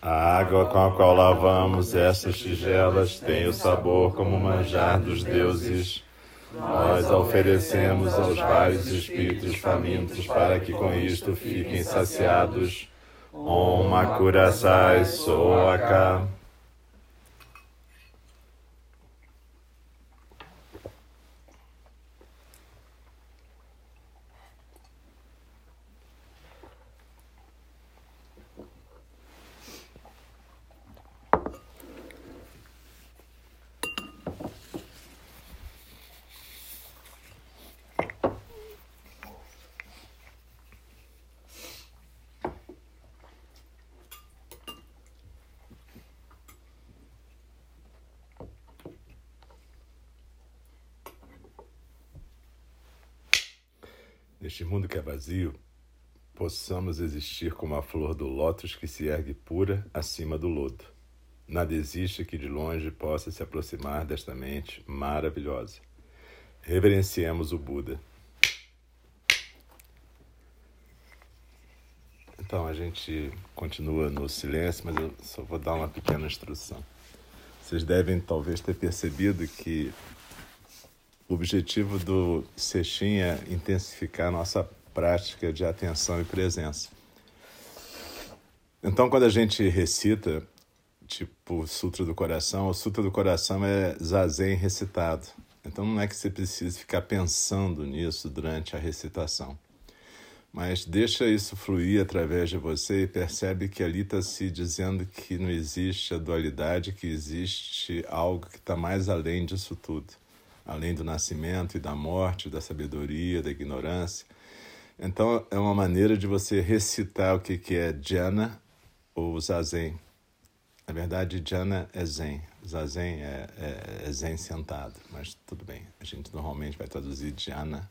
A água com a qual lavamos essas tigelas tem o sabor como manjar dos deuses. Nós oferecemos aos vários espíritos famintos para que com isto fiquem saciados. Om Akurasai Soaka. Neste mundo que é vazio, possamos existir como a flor do lótus que se ergue pura acima do lodo. Nada existe que de longe possa se aproximar desta mente maravilhosa. Reverenciemos o Buda. Então a gente continua no silêncio, mas eu só vou dar uma pequena instrução. Vocês devem talvez ter percebido que o objetivo do Sextim é intensificar nossa prática de atenção e presença. Então, quando a gente recita, tipo Sutra do Coração, o Sutra do Coração é zazen recitado. Então, não é que você precise ficar pensando nisso durante a recitação. Mas deixa isso fluir através de você e percebe que ali está se dizendo que não existe a dualidade, que existe algo que está mais além disso tudo além do nascimento e da morte, da sabedoria, da ignorância. Então, é uma maneira de você recitar o que é jhana ou zazen. Na verdade, jhana é zen, zazen é, é, é zen sentado, mas tudo bem. A gente normalmente vai traduzir jhana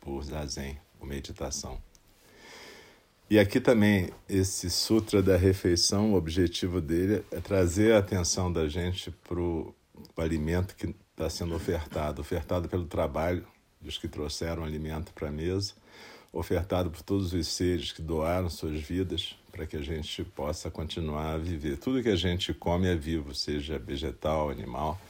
por zazen, por meditação. E aqui também, esse Sutra da Refeição, o objetivo dele é trazer a atenção da gente para o alimento que está sendo ofertado, ofertado pelo trabalho dos que trouxeram alimento para a mesa, ofertado por todos os seres que doaram suas vidas para que a gente possa continuar a viver. Tudo que a gente come é vivo, seja vegetal, animal,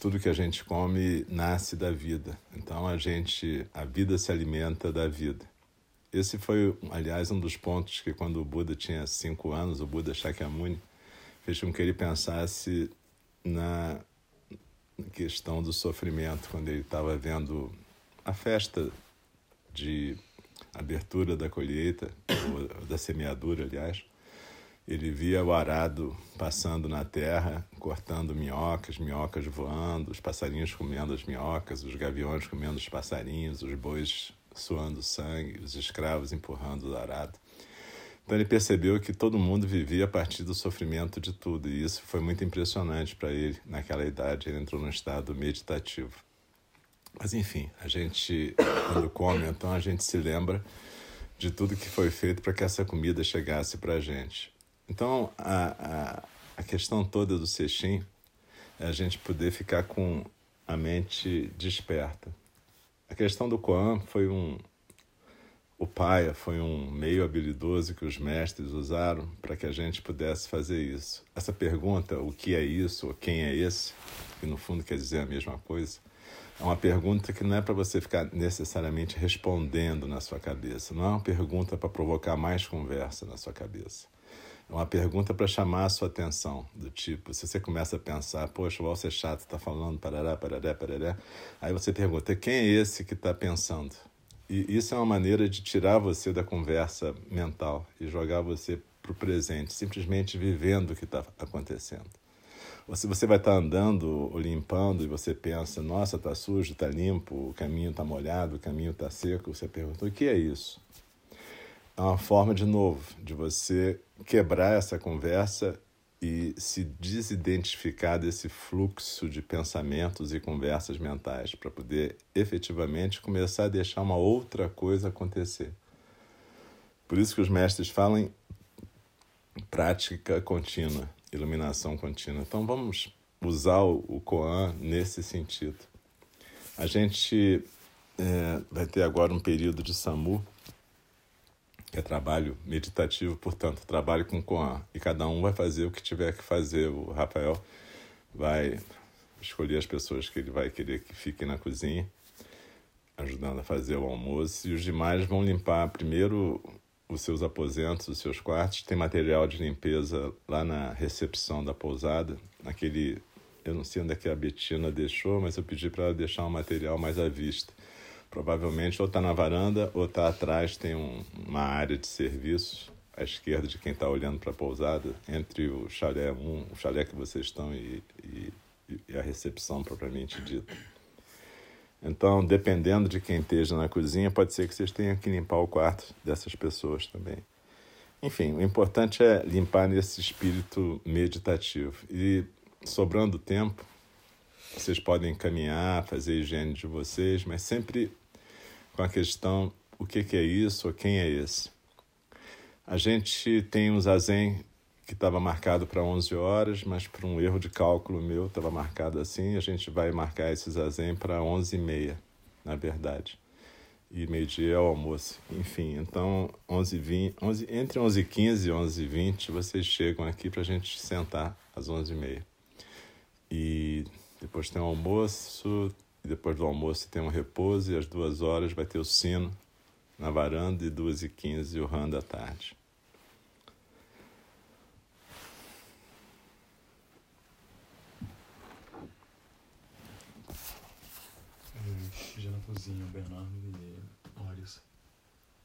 tudo que a gente come nasce da vida. Então a gente, a vida se alimenta da vida. Esse foi, aliás, um dos pontos que quando o Buda tinha cinco anos, o Buda Shakyamuni, fez com que ele pensasse na questão do sofrimento, quando ele estava vendo a festa de abertura da colheita, da semeadura, aliás, ele via o arado passando na terra, cortando minhocas, minhocas voando, os passarinhos comendo as minhocas, os gaviões comendo os passarinhos, os bois suando sangue, os escravos empurrando o arado. Então ele percebeu que todo mundo vivia a partir do sofrimento de tudo, e isso foi muito impressionante para ele naquela idade. Ele entrou num estado meditativo. Mas enfim, a gente, quando come, então a gente se lembra de tudo que foi feito para que essa comida chegasse para a gente. Então a, a, a questão toda do cestim é a gente poder ficar com a mente desperta. A questão do Koan foi um, o paia foi um meio habilidoso que os mestres usaram para que a gente pudesse fazer isso. Essa pergunta, o que é isso, ou quem é esse, que no fundo quer dizer a mesma coisa, é uma pergunta que não é para você ficar necessariamente respondendo na sua cabeça, não é uma pergunta para provocar mais conversa na sua cabeça. É uma pergunta para chamar a sua atenção, do tipo, se você começa a pensar, poxa, o Alce é chato, está falando parará, parará, parará, aí você pergunta, quem é esse que está pensando? E isso é uma maneira de tirar você da conversa mental e jogar você para o presente, simplesmente vivendo o que está acontecendo. Ou se você vai estar tá andando ou limpando e você pensa, nossa, está sujo, está limpo, o caminho está molhado, o caminho está seco, você pergunta, o que é isso? É uma forma, de novo, de você quebrar essa conversa e se desidentificar desse fluxo de pensamentos e conversas mentais para poder efetivamente começar a deixar uma outra coisa acontecer. Por isso que os mestres falam em prática contínua, iluminação contínua. Então vamos usar o Koan nesse sentido. A gente é, vai ter agora um período de SAMU é trabalho meditativo, portanto, trabalho com Koan. E cada um vai fazer o que tiver que fazer. O Rafael vai escolher as pessoas que ele vai querer que fiquem na cozinha, ajudando a fazer o almoço, e os demais vão limpar primeiro os seus aposentos, os seus quartos. Tem material de limpeza lá na recepção da pousada, naquele. Eu não sei onde é que a Betina deixou, mas eu pedi para ela deixar um material mais à vista. Provavelmente ou está na varanda ou está atrás, tem um, uma área de serviços à esquerda de quem está olhando para a pousada, entre o chalé 1, o chalé que vocês estão e, e, e a recepção propriamente dita. Então, dependendo de quem esteja na cozinha, pode ser que vocês tenham que limpar o quarto dessas pessoas também. Enfim, o importante é limpar nesse espírito meditativo. E sobrando tempo, vocês podem caminhar, fazer higiene de vocês, mas sempre com a questão: o que, que é isso ou quem é esse? A gente tem um zazen que estava marcado para 11 horas, mas por um erro de cálculo meu estava marcado assim. A gente vai marcar esse zazen para 11 e meia, na verdade. E meio-dia é o almoço. Enfim, então 11, 20, 11, entre 11 e 15 e 11 e 20 vocês chegam aqui para a gente sentar às 11 e meia. E depois tem o almoço, e depois do almoço tem um repouso, e às duas horas vai ter o sino na varanda, e duas e quinze o ran da tarde. Já na cozinha, Bernardo Videira.